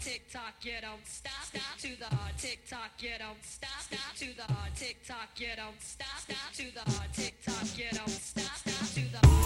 tick tock, you don't stop, stop to the hard tick tock, you don't stop, stop to the hard tick tock, you don't stop, stop to the hard tick tock, you don't stop, stop to the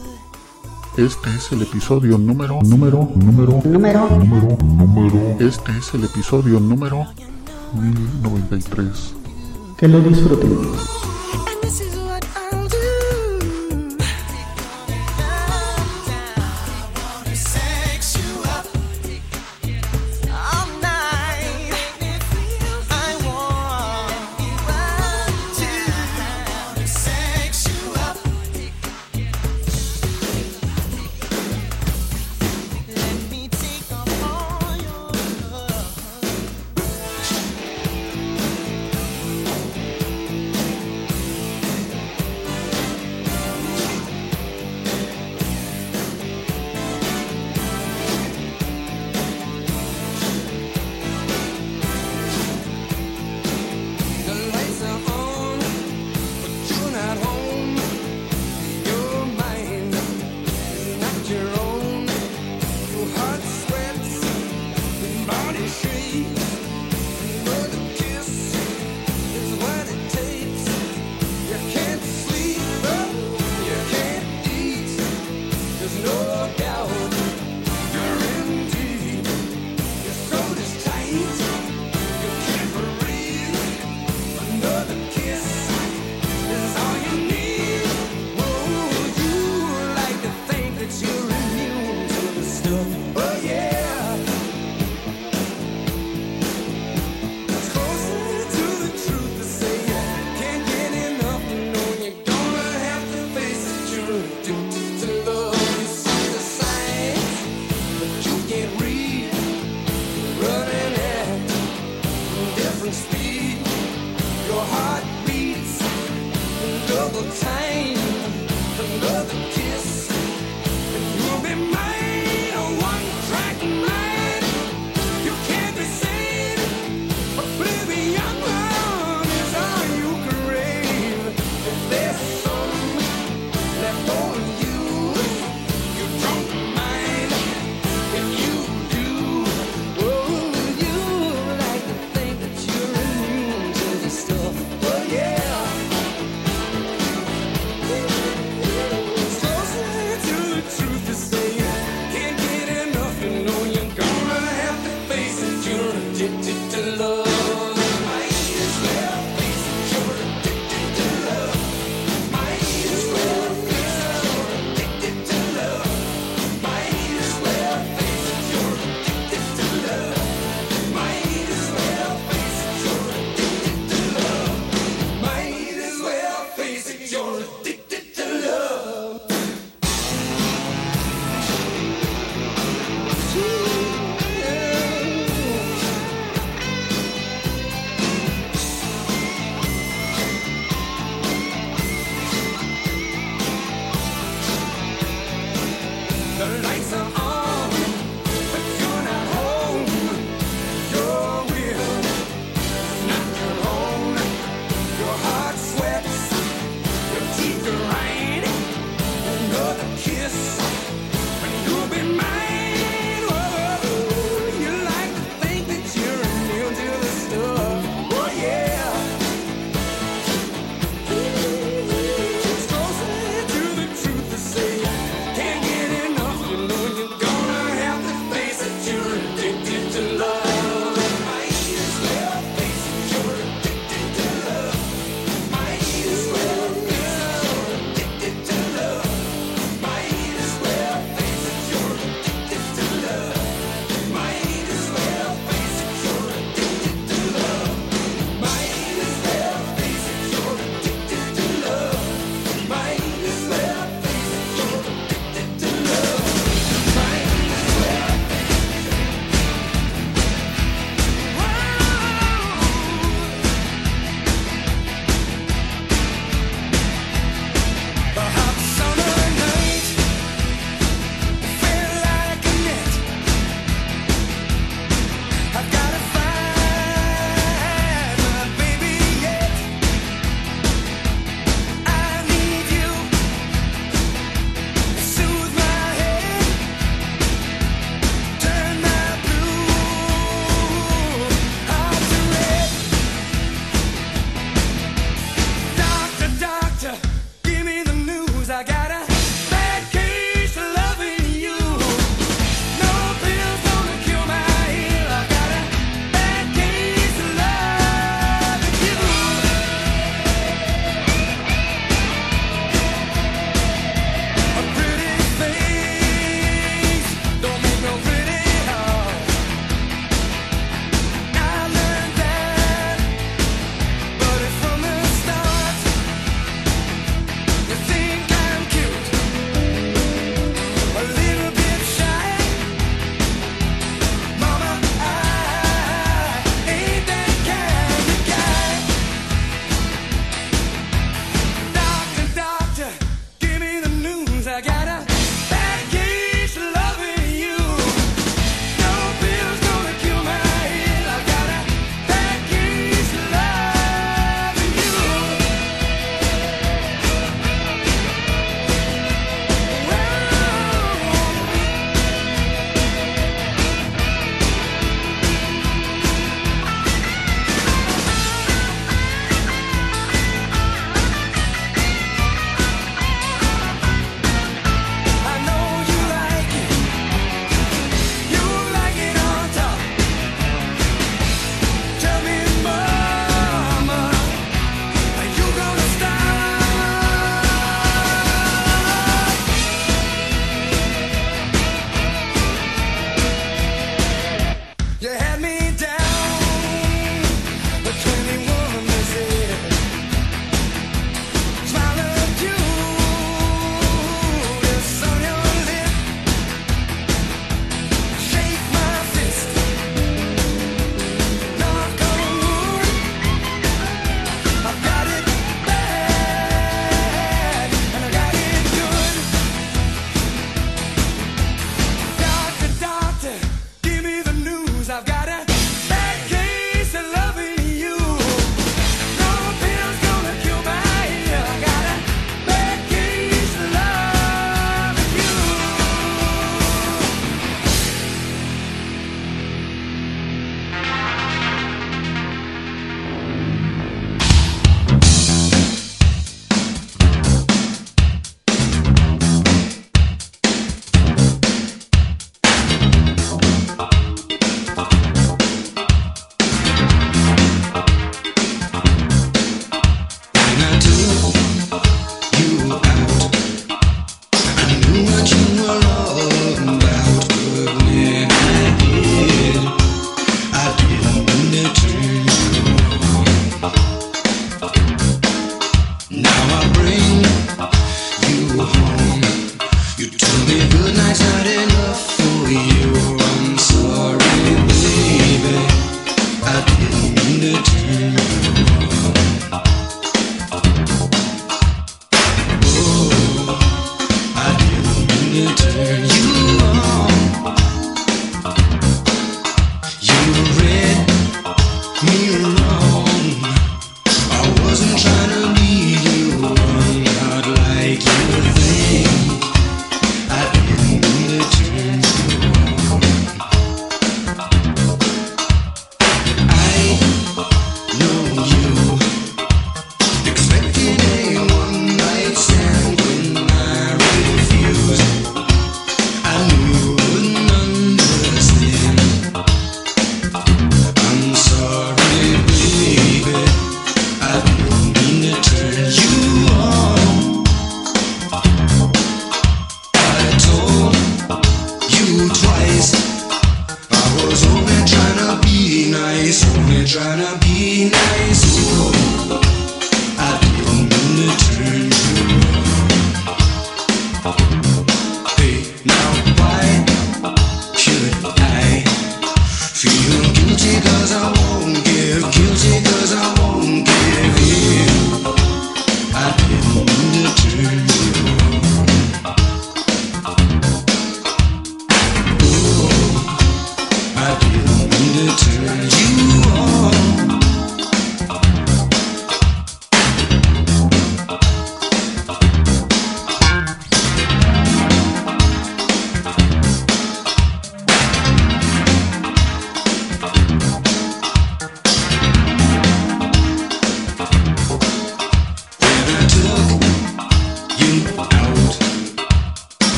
Este es el episodio número, número, número, número, número, número. Este es el episodio número 1093. Que lo disfruten.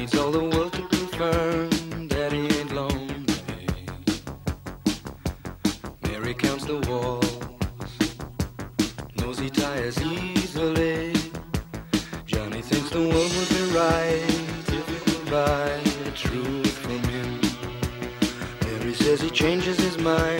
needs all the world to confirm that he ain't lonely. Mary counts the walls, knows he tires easily. Johnny thinks the world would be right if he could buy the truth from him. Mary says he changes his mind.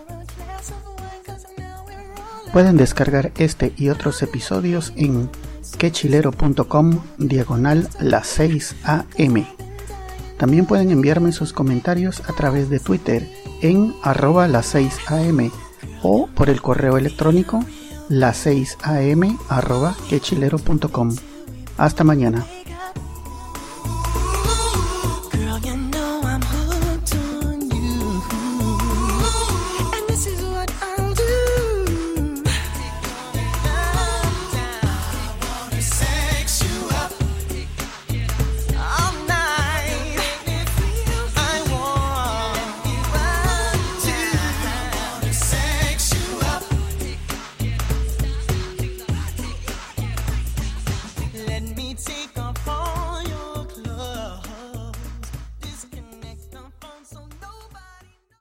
Pueden descargar este y otros episodios en quechilero.com diagonal las 6 am. También pueden enviarme sus comentarios a través de Twitter en arroba las 6 am o por el correo electrónico las 6 am arroba quechilero.com. Hasta mañana.